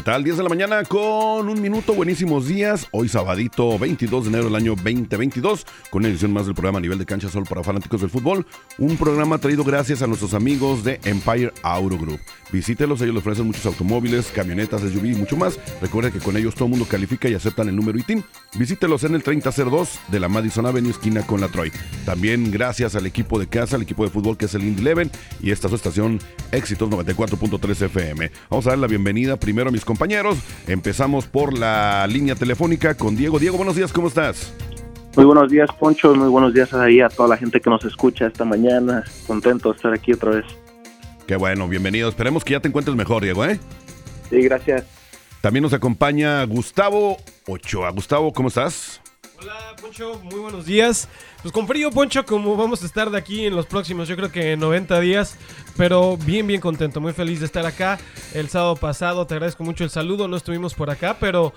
¿Qué tal? 10 de la mañana con un minuto, buenísimos días. Hoy sabadito 22 de enero del año 2022 con una edición más del programa a nivel de cancha solo para fanáticos del fútbol. Un programa traído gracias a nuestros amigos de Empire Auto Group. Visítelos, ellos les ofrecen muchos automóviles, camionetas, SUV y mucho más. Recuerda que con ellos todo el mundo califica y aceptan el número ITIN. Visítelos en el 3002 de la Madison Avenue, esquina con la Troy. También gracias al equipo de casa, al equipo de fútbol que es el Indy Eleven y esta es su estación Éxitos 94.3 FM. Vamos a dar la bienvenida primero a mis compañeros. Empezamos por la línea telefónica con Diego. Diego, buenos días, ¿cómo estás? Muy buenos días, Poncho. Muy buenos días ahí a toda la gente que nos escucha esta mañana. Contento de estar aquí otra vez. Qué bueno, bienvenido. Esperemos que ya te encuentres mejor, Diego, ¿eh? Sí, gracias. También nos acompaña Gustavo Ochoa. Gustavo, ¿cómo estás? Hola, Poncho. Muy buenos días. Pues con frío, Poncho, como vamos a estar de aquí en los próximos, yo creo que 90 días, pero bien, bien contento, muy feliz de estar acá. El sábado pasado te agradezco mucho el saludo, no estuvimos por acá, pero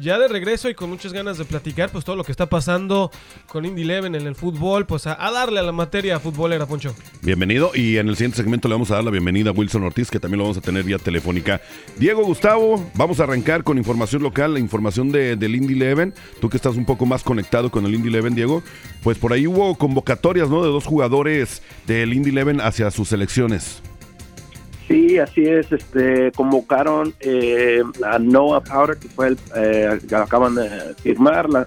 ya de regreso y con muchas ganas de platicar, pues todo lo que está pasando con Indy Eleven en el fútbol, pues a, darle a la materia futbolera, Poncho. Bienvenido y en el siguiente segmento le vamos a dar la bienvenida a Wilson Ortiz, que también lo vamos a tener vía telefónica. Diego, Gustavo, vamos a arrancar con información local, la información de, del Indy Eleven. Tú que estás un poco más conectado con el Indy Eleven, Diego, pues por ahí hubo convocatorias, ¿no? De dos jugadores del Indy Eleven hacia sus selecciones. Sí, así es. Este, convocaron eh, a Noah Powder, que fue el, eh, que acaban de firmar la-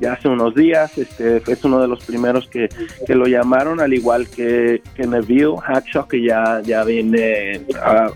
ya hace unos días. Este, es uno de los primeros que, que lo llamaron, al igual que, que Neville Hackshaw, que ya, ya viene,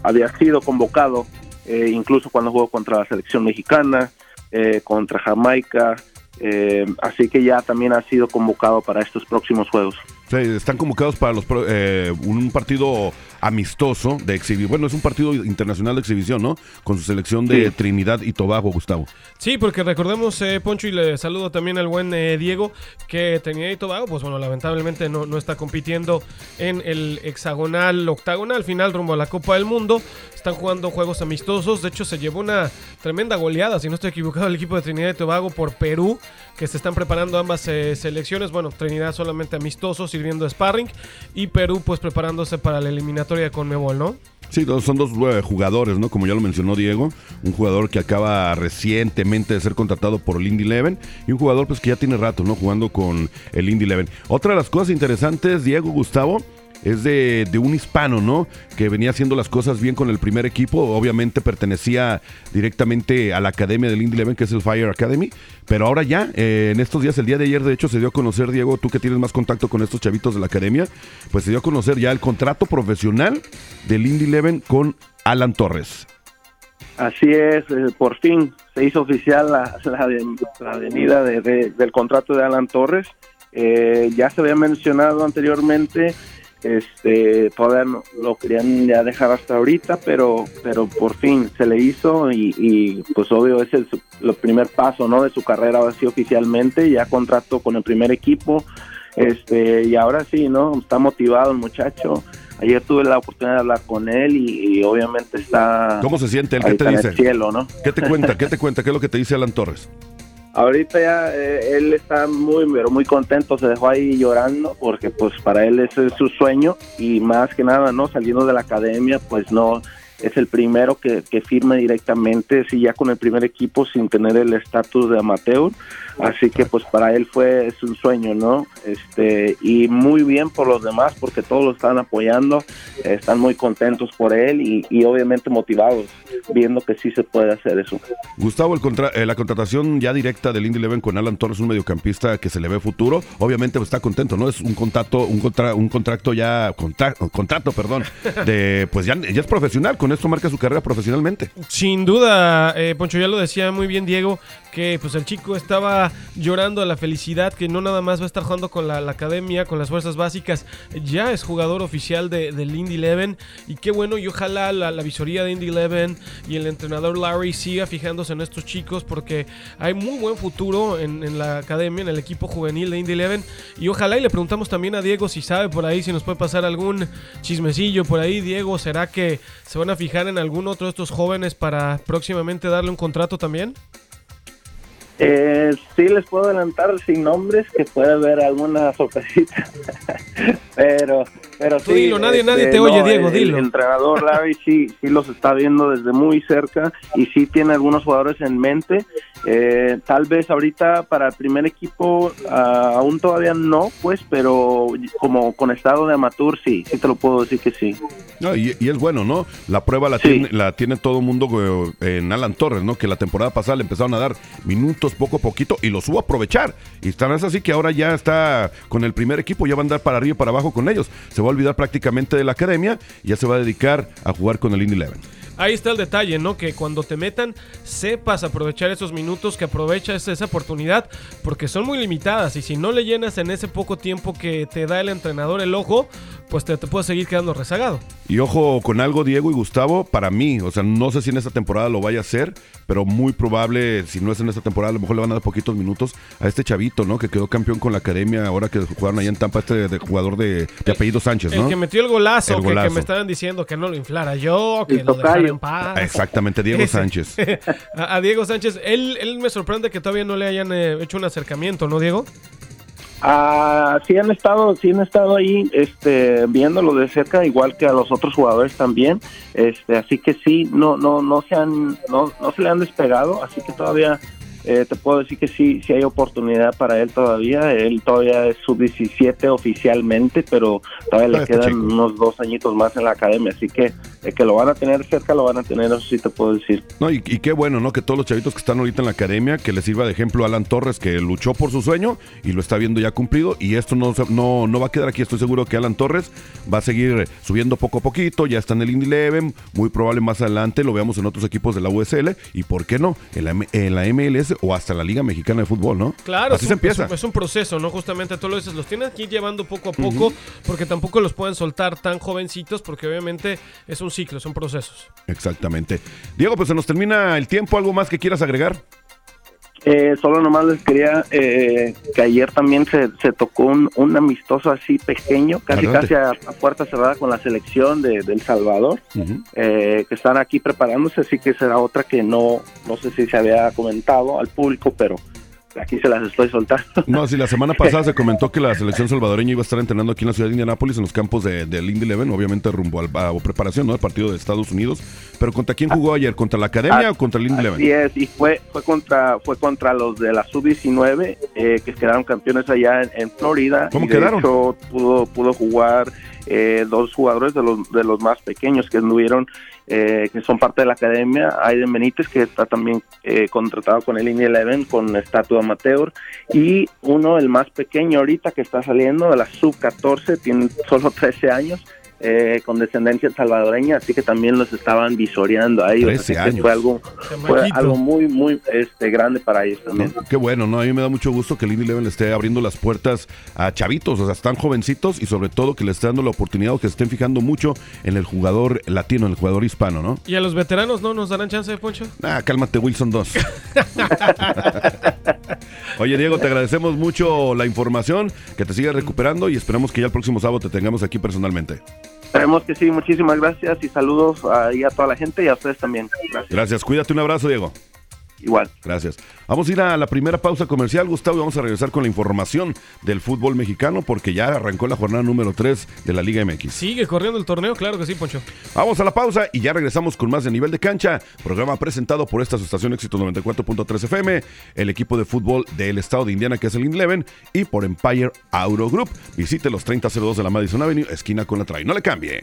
había sido convocado, eh, incluso cuando jugó contra la selección mexicana, eh, contra Jamaica. eh, así que ya también ha sido convocado para estos próximos juegos. Están convocados para los eh, un partido amistoso de exhibición. Bueno, es un partido internacional de exhibición, ¿no? Con su selección de Sí. Trinidad y Tobago, Gustavo. Sí, porque recordemos, eh, Poncho, y le saludo también al buen eh, Diego, que Trinidad y Tobago, pues bueno, lamentablemente no, no está compitiendo en el hexagonal, octagonal final rumbo a la Copa del Mundo. Están jugando juegos amistosos. De hecho, se llevó una tremenda goleada, si no estoy equivocado, el equipo de Trinidad y Tobago por Perú, que se están preparando ambas eh, selecciones. Bueno, Trinidad solamente amistosos, sparring, y Perú, pues preparándose para la eliminatoria con Mebol, ¿no? Sí, son dos eh, jugadores, ¿no? Como ya lo mencionó Diego, un jugador que acaba recientemente de ser contratado por el Indy Eleven y un jugador pues que ya tiene rato, ¿no? Jugando con el Indy Eleven. Otra de las cosas interesantes, Diego Gustavo, es de, de un hispano, ¿no? Que venía haciendo las cosas bien con el primer equipo. Obviamente pertenecía directamente a la academia del Indy Eleven, que es el Fire Academy. Pero ahora ya, eh, en estos días, el día de ayer, de hecho, se dio a conocer, Diego, tú que tienes más contacto con estos chavitos de la academia, pues se dio a conocer ya el contrato profesional del Indy Eleven con Alan Torres. Así es, eh, por fin se hizo oficial la, la, venida de- de- del contrato de Alan Torres. Eh, ya se había mencionado anteriormente, este, todavía no- lo querían ya dejar hasta ahorita, pero, pero por fin se le hizo y, y, pues obvio es el, el primer paso, ¿no? De su carrera ahora sí oficialmente, ya contrato con el primer equipo, este, y ahora sí, ¿no? Está motivado el muchacho. Ayer tuve la oportunidad de hablar con él y, y obviamente está ¿Cómo se siente él? ¿Qué te en dice? el cielo, ¿no? ¿Qué te cuenta? ¿Qué te cuenta? ¿Qué es lo que te dice Alan Torres? Ahorita ya eh, él está muy, pero muy contento, se dejó ahí llorando porque pues para él ese es su sueño y más que nada, ¿no? Saliendo de la academia, pues no, es el primero que, que firma directamente, sí, ya con el primer equipo sin tener el estatus de amateur, así que pues para él fue es un sueño, ¿no? Este y muy bien por los demás porque todos lo están apoyando, están muy contentos por él y, y obviamente motivados, viendo que sí se puede hacer eso. Gustavo, el contra- eh, la contratación ya directa del Indy Eleven con Alan Torres, un mediocampista que se le ve futuro, obviamente pues, está contento, ¿no? Es un contrato, un, contra- un contrato ya, contra- contrato, perdón, de pues ya, ya es profesional, con esto marca su carrera profesionalmente. Sin duda, eh, Poncho, ya lo decía muy bien Diego, que pues el chico estaba llorando a la felicidad que no nada más va a estar jugando con la, academia, con las fuerzas básicas, ya es jugador oficial de, del Indy Eleven y qué bueno y ojalá la, visoría de Indy Eleven y el entrenador Larry siga fijándose en estos chicos porque hay muy buen futuro en, en la academia, en el equipo juvenil de Indy Eleven y ojalá y le preguntamos también a Diego si sabe por ahí, si nos puede pasar algún chismecillo por ahí, Diego, ¿será que se van a fijar en algún otro de estos jóvenes para próximamente darle un contrato también? Eh, sí les puedo adelantar sin nombres que puede haber alguna sorpresita, pero pero sí, dilo, nadie, nadie te este, oye, Diego, dilo. El entrenador Larry sí, sí los está viendo desde muy cerca y sí tiene algunos jugadores en mente. Eh, tal vez ahorita para el primer equipo ah, aún todavía no, pues, pero como con estado de amateur sí, sí te lo puedo decir que sí. y, es bueno, ¿no? La prueba la, tiene, la tiene todo el mundo eh, en Alan Torres, ¿no? Que la temporada pasada le empezaron a dar minutos poco a poquito y lo subo a aprovechar. Y están es así que ahora ya está con el primer equipo, ya va a andar para arriba y para abajo con ellos. Se va a olvidar prácticamente de la academia y ya se va a dedicar a jugar con el Indy Eleven. Ahí está el detalle, ¿no? Que cuando te metan, sepas aprovechar esos minutos, que aproveches esa oportunidad, porque son muy limitadas. Y si no le llenas en ese poco tiempo que te da el entrenador el ojo, pues te, te puedes seguir quedando rezagado. Y ojo con algo, Diego y Gustavo, para mí, o sea, no sé si en esta temporada lo vaya a hacer, pero muy probable, si no es en esta temporada, a lo mejor le van a dar poquitos minutos a este chavito, ¿no? Que quedó campeón con la academia ahora que jugaron allá en Tampa, este de jugador de, apellido Sánchez, ¿no? El que metió el golazo, Que, me estaban diciendo que no lo inflara yo, que lo dejara en paz. Exactamente, Diego Sánchez. a, Diego Sánchez, él, él me sorprende que todavía no le hayan eh, hecho un acercamiento, ¿no, Diego? Ah, sí han estado, sí han estado ahí, este, viéndolo de cerca, igual que a los otros jugadores también, este, así que sí, no, no, no se han, no, no se le han despegado, así que todavía eh, te puedo decir que sí, sí hay oportunidad para él todavía. Él todavía es sub-17 oficialmente, pero todavía le quedan unos dos añitos más en la academia. Así que que lo van a tener cerca, lo van a tener, eso sí te puedo decir. No, y, qué bueno, ¿no? Que todos los chavitos que están ahorita en la academia, que les sirva de ejemplo a Alan Torres, que luchó por su sueño y lo está viendo ya cumplido. Y esto no, no, no va a quedar aquí. Estoy seguro que Alan Torres va a seguir subiendo poco a poquito. Ya está en el Indy Eleven. Muy probable más adelante lo veamos en otros equipos de la USL. Y por qué no, en la, en la MLS o hasta la Liga Mexicana de Fútbol, ¿no? Claro, así se empieza. Es un, proceso, ¿no? Justamente tú lo dices, los tienes que ir llevando poco a poco, porque tampoco los pueden soltar tan jovencitos, porque obviamente es un ciclo, son procesos. Exactamente. Diego, pues se nos termina el tiempo. ¿Algo más que quieras agregar? Eh, solo nomás les quería eh, que ayer también se, tocó un, amistoso así pequeño, casi casi a, puerta cerrada con la selección de, El Salvador, eh, que están aquí preparándose, así que será otra que no, no sé si se había comentado al público, pero aquí se las estoy soltando. No, si la semana pasada se comentó que la selección salvadoreña iba a estar entrenando aquí en la ciudad de Indianápolis, en los campos de, del Indy Eleven, obviamente rumbo al, a, preparación ¿no? del partido de Estados Unidos. Pero ¿contra quién jugó ayer? ¿Contra la Academia o contra el Indy Eleven? Sí, es, y fue, fue, contra, fue contra los de la Sub-19, eh, que quedaron campeones allá en, Florida. ¿Cómo quedaron? pudo, pudo jugar eh, dos jugadores de los, de los más pequeños que anduvieron eh, que son parte de la academia. Aiden Benítez, que está también eh, contratado con el Indy Eleven, con estatua amateur. Y uno, el más pequeño ahorita, que está saliendo de la sub-14, tiene solo 13 años, eh, con descendencia salvadoreña, así que también los estaban visoreando ahí. fue algo, fue algo muy, muy este, grande para ellos también. qué bueno, ¿no? A mí me da mucho gusto que el Indy Eleven le esté abriendo las puertas a chavitos, o sea, están jovencitos y sobre todo que le esté dando la oportunidad o que se estén fijando mucho en el jugador latino, en el jugador hispano, ¿no? ¿Y a los veteranos no nos darán chance, de Poncho? Ah, cálmate, Wilson 2. Oye, Diego, te agradecemos mucho la información, que te sigas recuperando y esperamos que ya el próximo sábado te tengamos aquí personalmente. Esperemos que sí, muchísimas gracias y saludos a toda la gente y a ustedes también. Gracias, cuídate, un abrazo, Diego. Igual. Gracias. Vamos a ir a la primera pausa comercial, Gustavo, y vamos a regresar con la información del fútbol mexicano porque ya arrancó la jornada número 3 de la Liga MX. Sigue corriendo el torneo, claro que sí, Poncho. Vamos a la pausa y ya regresamos con más de nivel de cancha, programa presentado por esta estación Éxito 94.3 FM, el equipo de fútbol del estado de Indiana que es el Inleven y por Empire Auto Group. Visite los 3002 de la Madison Avenue, esquina con la Trail. No le cambie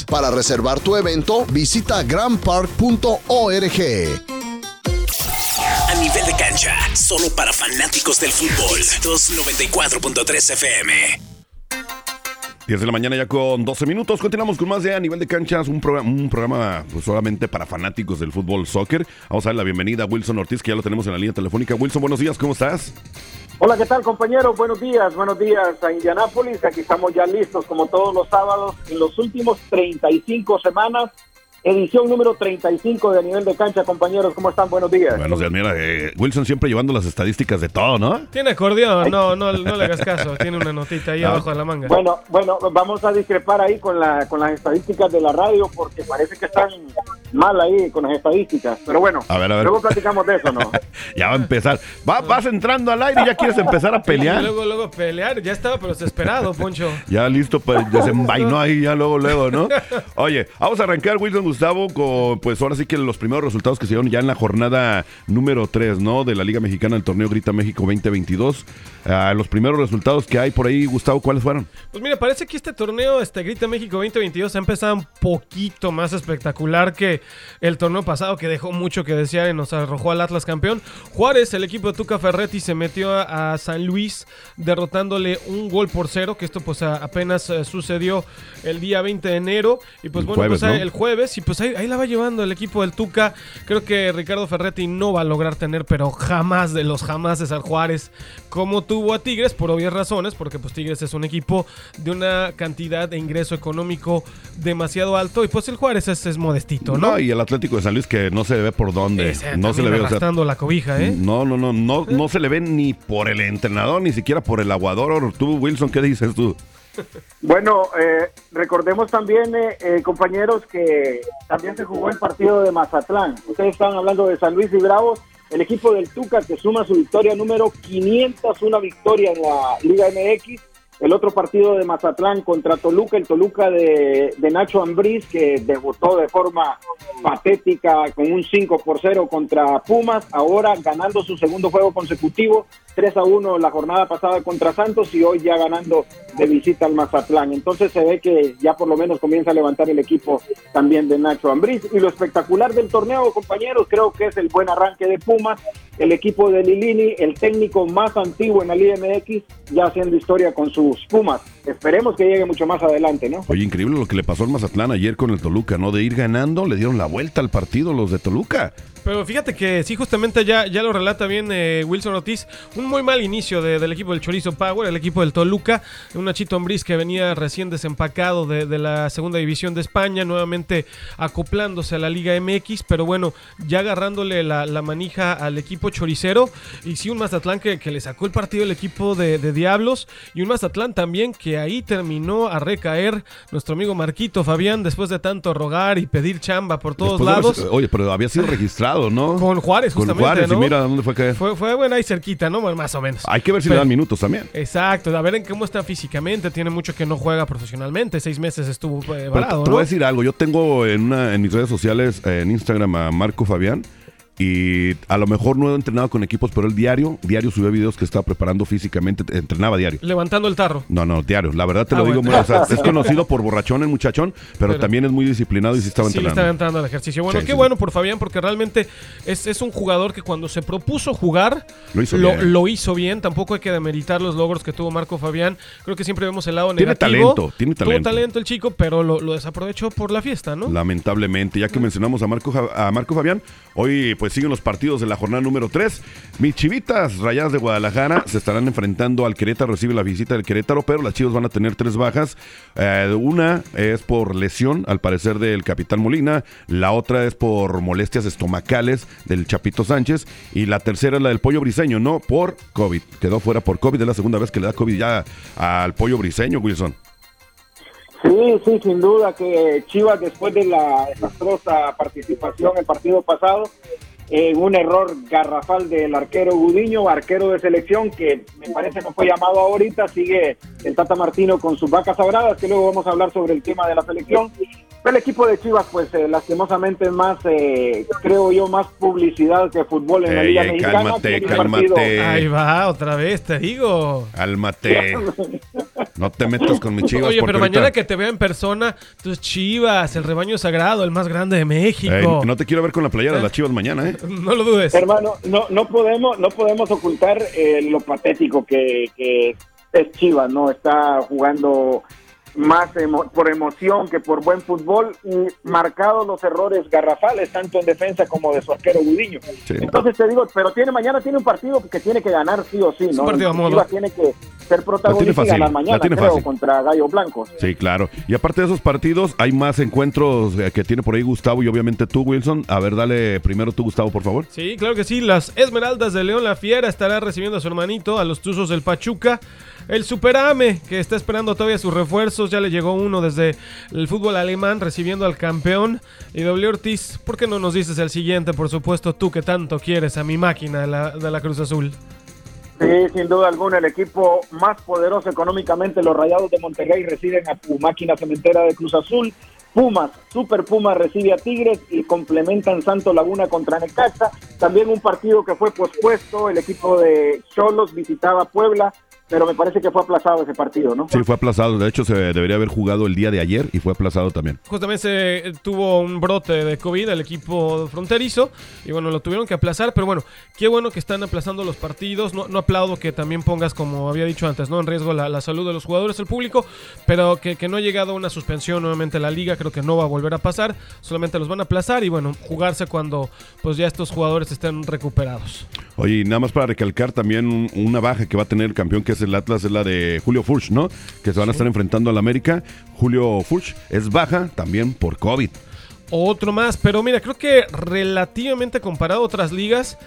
Para reservar tu evento, visita grandpark.org. A nivel de cancha, solo para fanáticos del fútbol. 294.3 FM. 10 de la mañana ya con 12 minutos. Continuamos con más de A Nivel de Canchas, un, programa, un programa pues, solamente para fanáticos del fútbol soccer. Vamos a dar la bienvenida a Wilson Ortiz, que ya lo tenemos en la línea telefónica. Wilson, buenos días, ¿cómo estás? Hola, ¿qué tal compañeros? Buenos días, buenos días a Indianápolis. Aquí estamos ya listos como todos los sábados en los últimos 35 semanas Edición número 35 de a nivel de cancha, compañeros. ¿Cómo están? Buenos días. Buenos días, mira, eh, Wilson siempre llevando las estadísticas de todo, ¿no? Tiene acordeón, no, no, no le hagas caso. Tiene una notita ahí abajo de la manga. Bueno, bueno, vamos a discrepar ahí con, la, con las estadísticas de la radio porque parece que están mal ahí con las estadísticas. Pero bueno, a ver, a ver. luego platicamos de eso, ¿no? ya va a empezar. vas entrando al aire y ya quieres empezar a pelear. luego, luego pelear. Ya estaba, pero desesperado, Poncho. ya listo, pues desenvainó ahí ya luego, luego, ¿no? Oye, vamos a arrancar, Wilson Gustavo, con pues ahora sí que los primeros resultados que se dieron ya en la jornada número 3, ¿no? De la Liga Mexicana del Torneo Grita México 2022. Ah, los primeros resultados que hay por ahí, Gustavo, ¿cuáles fueron? Pues mira, parece que este torneo, este Grita México 2022, ha empezado un poquito más espectacular que el torneo pasado, que dejó mucho que desear y nos arrojó al Atlas campeón. Juárez, el equipo de Tuca Ferretti, se metió a, San Luis derrotándole un gol por cero, que esto pues apenas eh, sucedió el día 20 de enero. Y pues bueno, pues, el jueves, y pues ahí, ahí la va llevando el equipo del Tuca. Creo que Ricardo Ferretti no va a lograr tener, pero jamás de los jamases al Juárez como tuvo a Tigres por obvias razones, porque pues Tigres es un equipo de una cantidad de ingreso económico demasiado alto y pues el Juárez es, modestito, ¿no? y el Atlético de San Luis que no se ve por dónde. no se le ve o la cobija, ¿eh? No, no, no, no, no se le ve ni por el entrenador, ni siquiera por el aguador. Tú, Wilson, ¿qué dices tú? Bueno, eh, recordemos también, eh, eh, compañeros, que también se jugó el partido de Mazatlán. Ustedes estaban hablando de San Luis y Bravos. El equipo del Tuca que suma su victoria número 501 victoria en la Liga MX. El otro partido de Mazatlán contra Toluca, el Toluca de, Nacho Ambriz, que debutó de forma patética con un 5 por 0 contra Pumas, ahora ganando su segundo juego consecutivo 3 a 1 la jornada pasada contra Santos y hoy ya ganando de visita al Mazatlán. Entonces se ve que ya por lo menos comienza a levantar el equipo también de Nacho Ambriz. Y lo espectacular del torneo, compañeros, creo que es el buen arranque de Pumas, el equipo de Lilini, el técnico más antiguo en la Liga MX, ya haciendo historia con sus Pumas. Esperemos que llegue mucho más adelante, ¿no? Oye, increíble lo que le pasó al Mazatlán ayer con el Toluca, ¿no? De ir ganando, le dieron la vuelta al partido los de Toluca. Pero fíjate que sí, justamente ya, ya lo relata bien eh, Wilson Ortiz. Un muy mal inicio de- del equipo del Chorizo Power, el equipo del Toluca. Un Nachito Ambriz que venía recién desempacado de, de la segunda división de España, nuevamente acoplándose a la Liga MX. Pero bueno, ya agarrándole la, la manija al equipo choricero. Y sí, un Mazatlán que, que le sacó el partido el equipo de, de Diablos. Y un Mazatlán también que ahí terminó a recaer nuestro amigo Marquito Fabián después de tanto rogar y pedir chamba por todos Después lados. haber- oye, pero había sido registrado, ¿no? Con Juárez, Con Juárez, ¿no? y mira dónde fue a caer. Fue, fue bueno ahí cerquita, ¿no? Bueno, Más o menos. Hay que ver si Pero- le dan minutos también. Exacto, a ver en cómo está físicamente. Tiene mucho que no juega profesionalmente. Seis meses estuvo eh, Pero te ¿no? voy a decir algo, yo tengo en, una, en mis redes sociales, eh, en Instagram, a Marco Fabián. Y a lo mejor no he entrenado con equipos, pero el diario, diario subía videos que estaba preparando físicamente, entrenaba diario. Levantando el tarro. No, no, diario. La verdad te Ah, lo digo, bueno. o sea, es conocido por borrachón el muchachón, pero, Pero- también es muy disciplinado y sí estaba Sí, entrenando. está entrando al ejercicio. Bueno, Sí, qué sí, bueno por Fabián, porque realmente es, es un jugador que cuando se propuso jugar, Lo hizo lo, bien. lo hizo bien. Tampoco hay que demeritar los logros que tuvo Marco Fabián. Creo que siempre vemos el lado Tiene negativo. talento, tiene Tuvo talento. el chico, pero lo, lo desaprovechó por la fiesta, ¿no? Lamentablemente, ya que mencionamos a Marco, a Marco Fabián, hoy pues siguen los partidos de la jornada número 3. Mis chivitas rayadas de Guadalajara se estarán enfrentando al Querétaro, recibe la visita del Querétaro, pero las chivas van a tener tres bajas. Eh, una es por lesión, al parecer, del capitán Molina, la otra es por molestias estomacales del Chapito Sánchez, y la tercera es la del pollo briseño, no por COVID. Quedó fuera por COVID, es la segunda vez que le da COVID ya al pollo briseño, Wilson. Sí, sí, sin duda que Chivas después de la desastrosa participación el partido pasado, en un error garrafal del arquero Gudiño, arquero de selección que me parece no fue llamado ahorita, sigue el Tata Martino con sus vacas sagradas, que luego vamos a hablar sobre el tema de la selección. El equipo de Chivas, pues eh, lastimosamente es más, eh, creo yo, más publicidad que fútbol en la Ey, Liga ey, Mexicana. cálmate, cálmate. partido- Ahí va, otra vez, te digo. Cálmate. No te metas con mis chivas. Oye, pero ahorita- mañana que te vea en persona, tus chivas, el rebaño sagrado, el más grande de México. Ey, no te quiero ver con la playera de las chivas mañana, ¿eh? No lo dudes. Hermano, no, no podemos, no podemos ocultar eh, lo patético que, que es Chivas, ¿no? Está jugando más emo- por emoción que por buen fútbol y marcados los errores garrafales, tanto en defensa como de su arquero Gudiño. Sí. Entonces te digo, pero tiene mañana tiene un partido que tiene que ganar sí o sí, Es ¿no? un partido tiene que ser protagonista y ganar la mañana, tiene creo, fácil. contra Gallo Blancos. Sí, claro. Y aparte de esos partidos, hay más encuentros eh, que tiene por ahí Gustavo y obviamente tú, Wilson. A ver, dale primero tú, Gustavo, por favor. Sí, claro que sí. Las Esmeraldas de León La Fiera estará recibiendo a su hermanito, a los Tuzos del Pachuca. El Superame, que está esperando todavía sus refuerzos, ya le llegó uno desde el fútbol alemán, recibiendo al campeón. Y W Ortiz, ¿por qué no nos dices el siguiente? Por supuesto, tú que tanto quieres a mi máquina de la, Cruz Azul. Sí, sin duda alguna, el equipo más poderoso económicamente, los Rayados de Monterrey reciben a tu máquina cementera de Cruz Azul. Pumas, Super Pumas recibe a Tigres y complementan Santo Laguna contra Necaxa. También un partido que fue pospuesto, el equipo de Cholos visitaba Puebla, pero me parece que fue aplazado ese partido, ¿no? Sí, fue aplazado. De hecho, se debería haber jugado el día de ayer y fue aplazado también. Justamente se eh, tuvo un brote de COVID el equipo fronterizo y bueno, lo tuvieron que aplazar, pero bueno, qué bueno que están aplazando los partidos. No, no aplaudo que también pongas, como había dicho antes, ¿no? En riesgo la, la salud de los jugadores, el público, pero que, que no ha llegado a una suspensión nuevamente la liga, creo que no va a volver a pasar, solamente los van a aplazar y bueno, jugarse cuando pues ya estos jugadores estén recuperados. Oye, y nada más para recalcar también un- una baja que va a tener el campeón, que es el Atlas, es la de Julio Furch, ¿no? Que se van a estar enfrentando al América. Julio Furch es baja también por COVID. Otro más, pero mira, creo que relativamente comparado a otras ligas,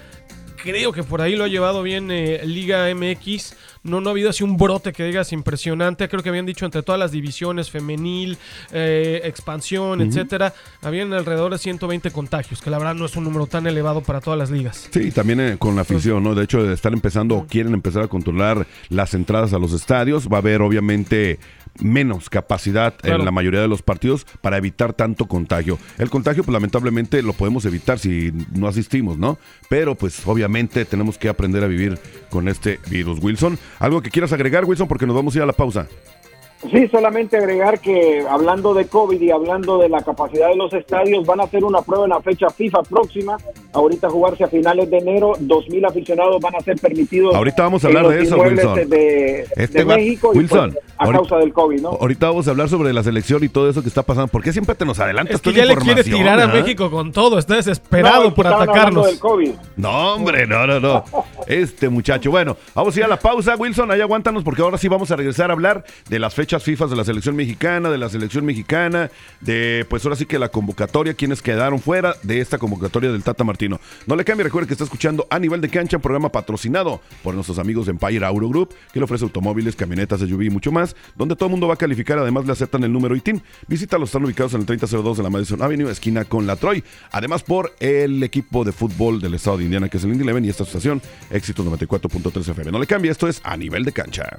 creo que por ahí lo ha llevado bien eh, Liga MX. No, no ha habido así un brote que digas impresionante. Creo que habían dicho entre todas las divisiones, femenil, eh, expansión, etcétera, habían alrededor de 120 contagios, que la verdad no es un número tan elevado para todas las ligas. Sí, también eh, con la afición, ¿no? De hecho, están empezando o quieren empezar a controlar las entradas a los estadios. Va a haber, obviamente, menos capacidad Claro. en la mayoría de los partidos para evitar tanto contagio. El contagio, pues lamentablemente lo podemos evitar si no asistimos, ¿no? Pero pues obviamente tenemos que aprender a vivir con este virus. Wilson, ¿algo que quieras agregar, Wilson? Porque nos vamos a ir a la pausa. Sí, solamente agregar que hablando de COVID y hablando de la capacidad de los estadios, van a hacer una prueba en la fecha FIFA próxima. Ahorita jugarse a finales de enero, 2.000 aficionados van a ser permitidos. Ahorita vamos a hablar de eso, Wilson. De, Este de va- México y, Wilson, pues, a ahorita- causa del COVID, ¿no? Ahorita vamos a hablar sobre la selección y todo eso que está pasando. ¿Por qué siempre te nos adelantas Es que toda ya la le quiere tirar a ah? México con todo. Está desesperado No, por atacarnos. del COVID. No, hombre, no, no, no. Este muchacho. Bueno, vamos a ir a la pausa, Wilson. Ahí aguántanos porque ahora sí vamos a regresar a hablar de las fechas FIFA de la selección mexicana, de la selección mexicana, de pues ahora sí que la convocatoria, quienes quedaron fuera de esta convocatoria del Tata Martino. No le cambie, recuerde que está escuchando a nivel de cancha, un programa patrocinado por nuestros amigos de Empire Auto Group, que le ofrece automóviles, camionetas, SUV y mucho más, donde todo el mundo va a calificar. Además, le aceptan el número ITIN. Visítalos, están ubicados en el 3002 de la Madison Avenue, esquina con la Troy. Además, por el equipo de fútbol del estado de Indiana, que es el Indy Eleven, y esta estación, Éxito 94.3 FM. No le cambie, esto es a nivel de cancha.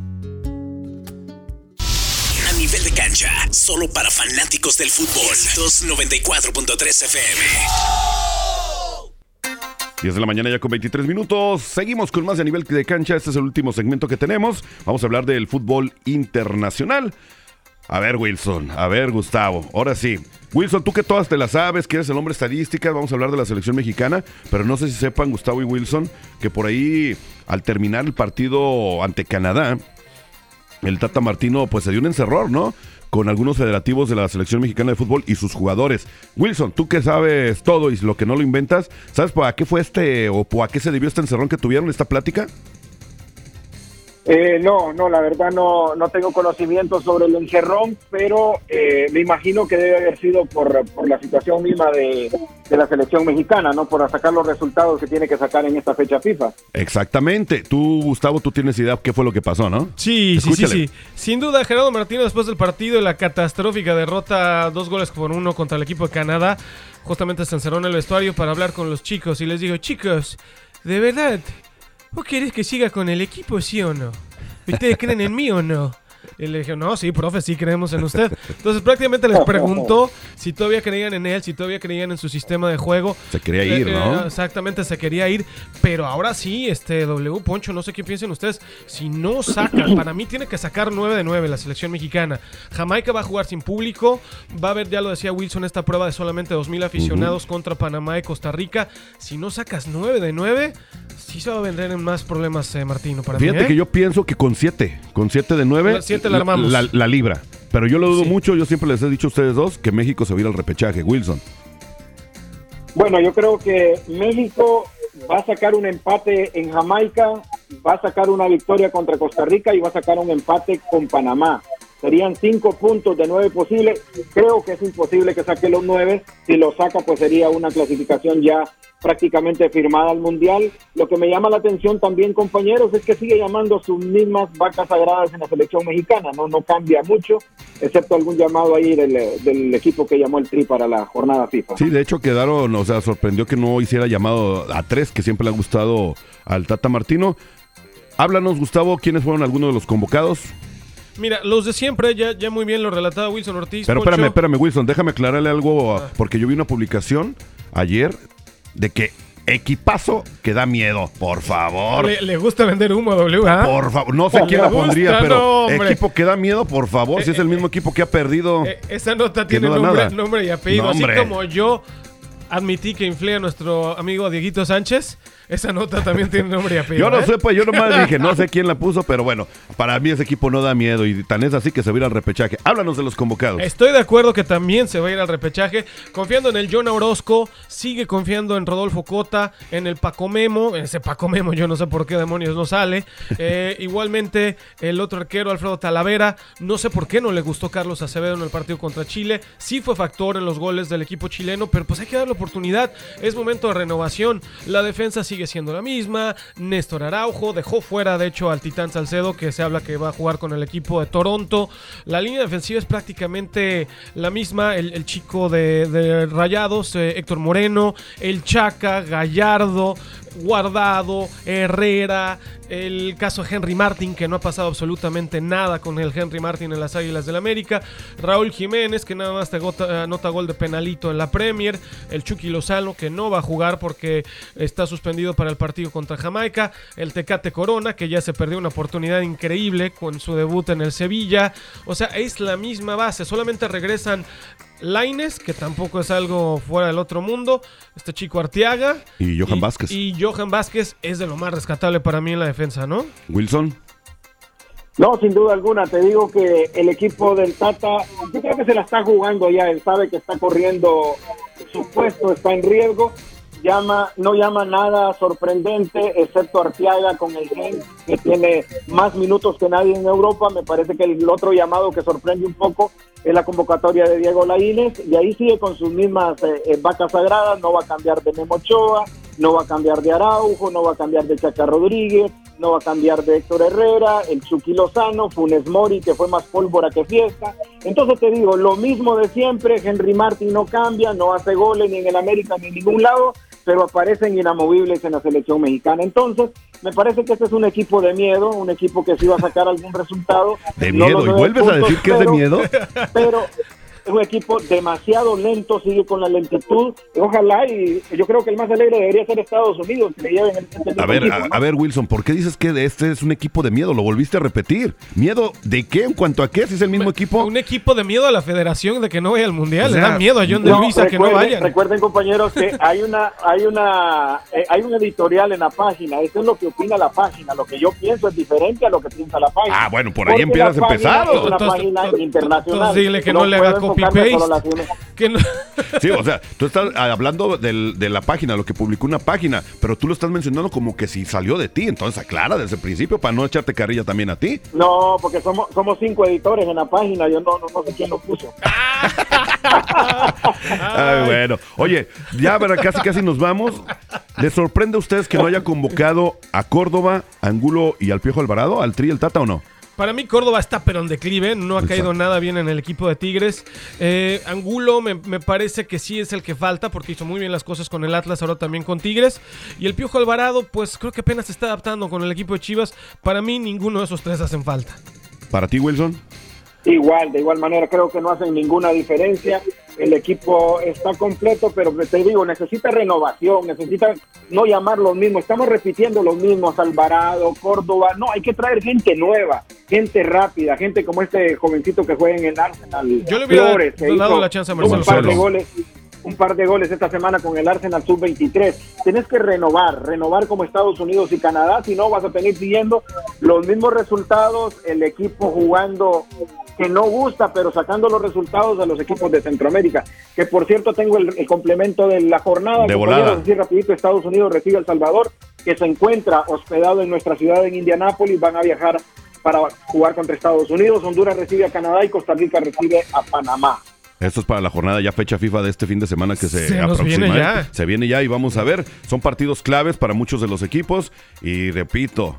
Nivel de cancha, solo para fanáticos del fútbol. Éxitos 94.3 FM. 10 de la mañana ya con 23 minutos. Seguimos con más de nivel de cancha. Este es el último segmento que tenemos. Vamos a hablar del fútbol internacional. A ver, Wilson. A ver, Gustavo. Ahora sí. Wilson, tú que todas te las sabes, que eres el hombre estadística, vamos a hablar de la selección mexicana, pero no sé si sepan, Gustavo y Wilson, que por ahí, al terminar el partido ante Canadá, el Tata Martino pues se dio un encerror, ¿no? Con algunos federativos de la selección mexicana de fútbol y sus jugadores. Wilson, tú que sabes todo y lo que no lo inventas, ¿sabes por qué fue este o por a qué se debió este encerrón que tuvieron esta plática? Eh, no, no, la verdad no, no tengo conocimiento sobre el encerrón, pero eh, me imagino que debe haber sido por, por la situación misma de, de, la selección mexicana, ¿no? Por sacar los resultados que tiene que sacar en esta fecha FIFA. Exactamente. Tú, Gustavo, tú tienes idea qué fue lo que pasó, ¿no? Sí, sí, sí, sí. Sin duda, Gerardo Martino después del partido y la catastrófica derrota, dos goles por uno contra el equipo de Canadá, justamente se encerró en el vestuario para hablar con los chicos y les dijo, chicos, de verdad, ¿Vos querés que siga con el equipo, sí o no? ¿Ustedes creen en mí o no? Y le dije, no, sí, profe, sí creemos en usted. Entonces prácticamente les preguntó si todavía creían en él, si todavía creían en su sistema de juego. Se quería ir, Eh, ¿no? eh, exactamente, se quería ir. Pero ahora sí, este W Poncho, no sé qué piensen ustedes. Si no saca, para mí tiene que sacar 9 de 9 la selección mexicana. Jamaica va a jugar sin público. Va a haber, ya lo decía Wilson, esta prueba de solamente 2.000 aficionados contra Panamá y Costa Rica. Si no sacas 9 de 9, sí se va a vender en más problemas, eh, Martino. Para Fíjate mí, ¿eh? que yo pienso que con 7, con 7 de 9, La siete la armamos. la, la libra. Pero yo lo dudo Sí. mucho, yo siempre les he dicho a ustedes dos que México se va a ir al repechaje, Wilson. Bueno, yo creo que México va a sacar un empate en Jamaica, va a sacar una victoria contra Costa Rica y va a sacar un empate con Panamá. Serían cinco puntos de nueve posibles. Creo que es imposible que saque los nueve. Si lo saca, pues sería una clasificación ya prácticamente firmada al Mundial. Lo que me llama la atención también, compañeros, es que sigue llamando sus mismas vacas sagradas en la selección mexicana. No, no cambia mucho, excepto algún llamado ahí del, del equipo que llamó el Tri para la jornada FIFA. Sí, de hecho quedaron, o sea, sorprendió que no hiciera llamado a tres, que siempre le ha gustado al Tata Martino. Háblanos, Gustavo, quiénes fueron algunos de los convocados. Mira, los de siempre, ya, ya muy bien lo relataba Wilson Ortiz. Pero Poncho. espérame, espérame, Wilson, déjame aclararle algo, a- porque yo vi una publicación ayer de que equipazo que da miedo, por favor. Le, le gusta vender humo a W, ¿ah? Por favor, no sé Oh, quién la pondría, pero no, equipo que da miedo, por favor, si es el mismo equipo que ha perdido. Eh, esa nota tiene no nombre, nombre y apellido. No, Así como yo admití que inflé a nuestro amigo Dieguito Sánchez, esa nota también tiene nombre y apellido. Yo no ¿eh? sé, pues yo nomás dije, no sé quién la puso, pero bueno, para mí ese equipo no da miedo y tan es así que se va a ir al repechaje. Háblanos de los convocados. Estoy de acuerdo que también se va a ir al repechaje. Confiando en el John Orozco, sigue confiando en Rodolfo Cota, en el Paco Memo. Ese Paco Memo, yo no sé por qué demonios no sale. Eh, igualmente, el otro arquero, Alfredo Talavera. No sé por qué no le gustó Carlos Acevedo en el partido contra Chile. Sí fue factor en los goles del equipo chileno, pero pues hay que darle oportunidad. Es momento de renovación. La defensa sigue siendo la misma. Néstor Araujo dejó fuera, de hecho, al Titán Salcedo, que se habla que va a jugar con el equipo de Toronto. La línea defensiva es prácticamente la misma. El, chico de, de Rayados, eh, Héctor Moreno, el Chaca, Gallardo, Guardado, Herrera, el caso Henry Martin, que no ha pasado absolutamente nada con el Henry Martin en las Águilas del América, Raúl Jiménez, que nada más te anota gol de penalito en la Premier, el Chucky Lozano, que no va a jugar porque está suspendido para el partido contra Jamaica, el Tecate Corona, que ya se perdió una oportunidad increíble con su debut en el Sevilla, o sea, es la misma base, solamente regresan Laines, que tampoco es algo fuera del otro mundo. Este chico Arteaga. Y Johan Vázquez. Y Johan Vázquez es de lo más rescatable para mí en la defensa, ¿no? Wilson. No, sin duda alguna, te digo que el equipo del Tata, yo creo que se la está jugando ya, él sabe que está corriendo, su puesto está en riesgo, llama, no llama nada sorprendente, excepto Arteaga con el gen que tiene más minutos que nadie en Europa, me parece que el otro llamado que sorprende un poco es la convocatoria de Diego Laínez, y ahí sigue con sus mismas eh, eh, vacas sagradas, no va a cambiar de Memo Ochoa, no va a cambiar de Araujo, no va a cambiar de Chaca Rodríguez, no va a cambiar de Héctor Herrera, el Chucky Lozano, Funes Mori, que fue más pólvora que fiesta. Entonces te digo, lo mismo de siempre, Henry Martin no cambia, no hace goles ni en el América ni en ningún lado, pero aparecen inamovibles en la selección mexicana. Entonces, me parece que este es un equipo de miedo, un equipo que sí va a sacar algún resultado. De No miedo. ¿Y vuelves a decir que es de miedo? pero es un equipo demasiado lento, sigue con la lentitud. Ojalá, y yo creo que el más alegre debería ser Estados Unidos, que le lleven el, el A ver, equipo, a, ¿no? a ver, Wilson, ¿por qué dices que de este es un equipo de miedo? Lo volviste a repetir. ¿Miedo de qué? ¿En cuanto a qué? ¿Si es el mismo equipo? Un equipo de miedo a la federación de que no vaya al mundial. O Le da miedo a John de No, Luisa que no recuerden- vayan. Recuerden, compañeros, que hay una, hay una, eh, hay un editorial en la página. Eso es lo que opina la página. Lo que yo pienso es diferente a lo que piensa la página. Ah, bueno, por ahí Porque empiezas página empezado. Es una Entonces, página entonces, internacional. entonces dile que no le haga puedo copia copy cambia solo paste. las- Que no- Sí, o sea, tú estás hablando del- de la página, lo que publicó una página, pero tú lo estás mencionando como que si salió de ti. Entonces aclara desde el principio para no echarte carrilla también a ti. No, porque somos somos cinco editores en la página. Yo no, no, no sé quién lo puso. Ay, bueno. Oye, ya ¿verdad? casi casi nos vamos. ¿Les sorprende a ustedes que no haya convocado a Córdoba, Angulo y al Piojo Alvarado, al Tri y el Tata o no? Para mí Córdoba está pero en declive, no ha caído nada bien en el equipo de Tigres. Eh, Angulo me, me parece que sí es el que falta porque hizo muy bien las cosas con el Atlas, ahora también con Tigres. Y el Piojo Alvarado, pues creo que apenas se está adaptando con el equipo de Chivas. Para mí ninguno de esos tres hacen falta. Para ti, Wilson. Igual, de igual manera, creo que no hacen ninguna diferencia. El equipo está completo, pero te digo, necesita renovación, necesita no llamar los mismos. Estamos repitiendo los mismos, Alvarado, Córdoba. No, hay que traer gente nueva, gente rápida, gente como este jovencito que juega en el Arsenal. Yo le hubiera Flores, dado la chance a un Marcelo par de goles un par de goles esta semana con el Arsenal sub-23. Tienes que renovar, renovar como Estados Unidos y Canadá, si no vas a tener siguiendo los mismos resultados, el equipo jugando que no gusta, pero sacando los resultados de los equipos de Centroamérica. Que por cierto tengo el, el complemento de la jornada. De volada. Así rapidito, Estados Unidos recibe a El Salvador, que se encuentra hospedado en nuestra ciudad en Indianápolis, van a viajar para jugar contra Estados Unidos, Honduras recibe a Canadá y Costa Rica recibe a Panamá. Esto es para la jornada ya fecha FIFA de este fin de semana que se, Se aproxima. viene ya. Se viene ya y vamos a ver. Son partidos claves para muchos de los equipos. Y repito,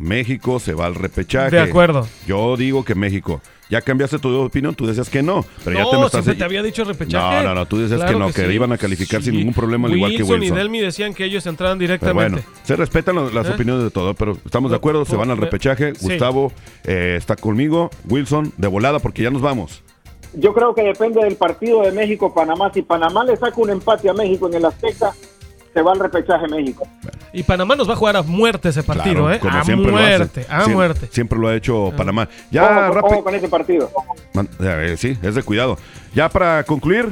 México se va al repechaje. De acuerdo. Yo digo que México. Ya cambiaste tu opinión, tú decías que no. Pero ya te me no, estás... te había dicho repechaje. No, no, no, tú decías Claro que no, que, sí. iban a calificar sin ningún problema, al igual que Wilson Wilson. y Delmi decían que ellos entraban Pero directamente. bueno, se respetan lo- las ¿Eh? opiniones de todo, pero estamos de acuerdo, se van al repechaje. sí. Gustavo eh, está conmigo, Wilson de volada porque ya nos vamos. Yo creo que depende del partido de México-Panamá. Si Panamá le saca un empate a México en el Azteca, se va al repechaje México. Y Panamá nos va a jugar a muerte ese partido, Claro, ¿eh? como a siempre lo hace. muerte, a muerte. Siempre lo ha hecho Panamá. Ojo, Ya ojo rápido. con ese partido. Man- eh, sí, es de cuidado. Ya para concluir,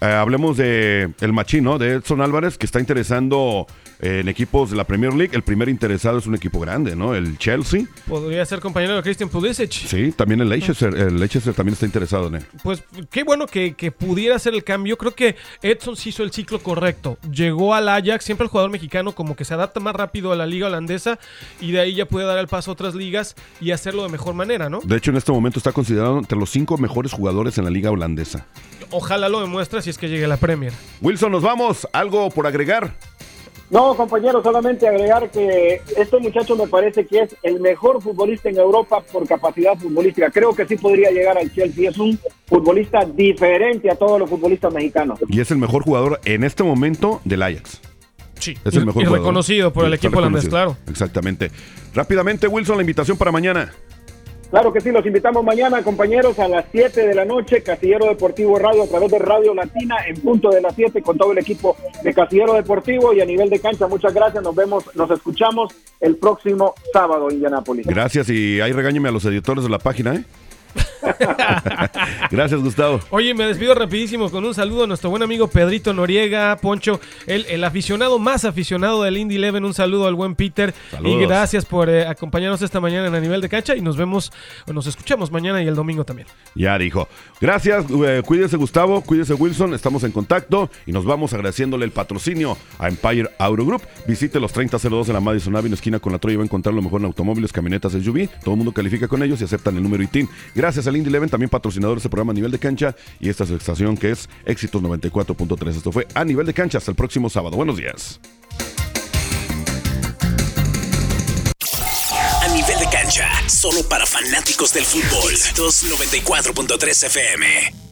eh, hablemos de el machín, ¿no? De Edson Álvarez, que está interesando en equipos de la Premier League. El primer interesado es un equipo grande, ¿no? El Chelsea. Podría ser compañero de Christian Pulisic. Sí, también el Leicester. El Leicester también está interesado en él. Pues qué bueno que, que pudiera hacer el cambio. Creo que Edson sí hizo el ciclo correcto. Llegó al Ajax, siempre el jugador mexicano como que se adapta más rápido a la liga holandesa y de ahí ya puede dar el paso a otras ligas y hacerlo de mejor manera, ¿no? De hecho, en este momento está considerado entre los cinco mejores jugadores en la liga holandesa. Ojalá lo demuestre si es que llegue a la Premier. Wilson, nos vamos. ¿Algo por agregar? No, compañero, solamente agregar que este muchacho me parece que es el mejor futbolista en Europa por capacidad futbolística. Creo que sí podría llegar al Chelsea. Es un futbolista diferente a todos los futbolistas mexicanos. Y es el mejor jugador en este momento del Ajax. Sí. Es el mejor y jugador. reconocido por el equipo holandés, claro. Exactamente. Rápidamente, Wilson, la invitación para mañana. Claro que sí, los invitamos mañana, compañeros, a las 7 de la noche, Casillero Deportivo Radio, a través de Radio Latina, en punto de las 7, con todo el equipo de Casillero Deportivo y a nivel de cancha. Muchas gracias, nos vemos, nos escuchamos el próximo sábado Indianápolis. Gracias y ahí regáñeme a los editores de la página, ¿eh? Gracias, Gustavo. Oye, me despido rapidísimo con un saludo a nuestro buen amigo Pedrito Noriega, Poncho, el, el aficionado más aficionado del Indy Eleven. Un saludo al buen Peter. Saludos. Y gracias por eh, acompañarnos esta mañana en a nivel de cancha. Y nos vemos, o nos escuchamos mañana y el domingo también. Ya dijo. Gracias, eh, cuídese Gustavo, cuídese Wilson, estamos en contacto y nos vamos agradeciéndole el patrocinio a Empire Auto Group. Visite los 3002 en la Madison Avenue, esquina con la Troya va a encontrar lo mejor en automóviles, camionetas, SUV. Todo el mundo califica con ellos y aceptan el número ITIN. Gracias al Indy Eleven, también patrocinador de este programa a nivel de cancha y esta es su estación que es Éxitos 94.3. Esto fue a nivel de cancha. Hasta el próximo sábado. Buenos días. A nivel de cancha, solo para fanáticos del fútbol. 294.3 FM.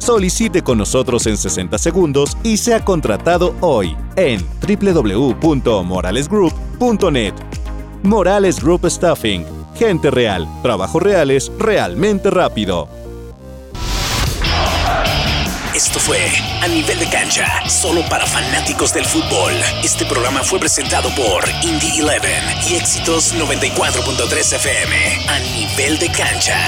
Solicite con nosotros en 60 segundos y sea contratado hoy en www.moralesgroup.net. Morales Group Staffing. Gente real, trabajos reales, realmente rápido. Esto fue A Nivel de Cancha, solo para fanáticos del fútbol. Este programa fue presentado por Indie 11 y Éxitos 94.3 FM. A Nivel de Cancha.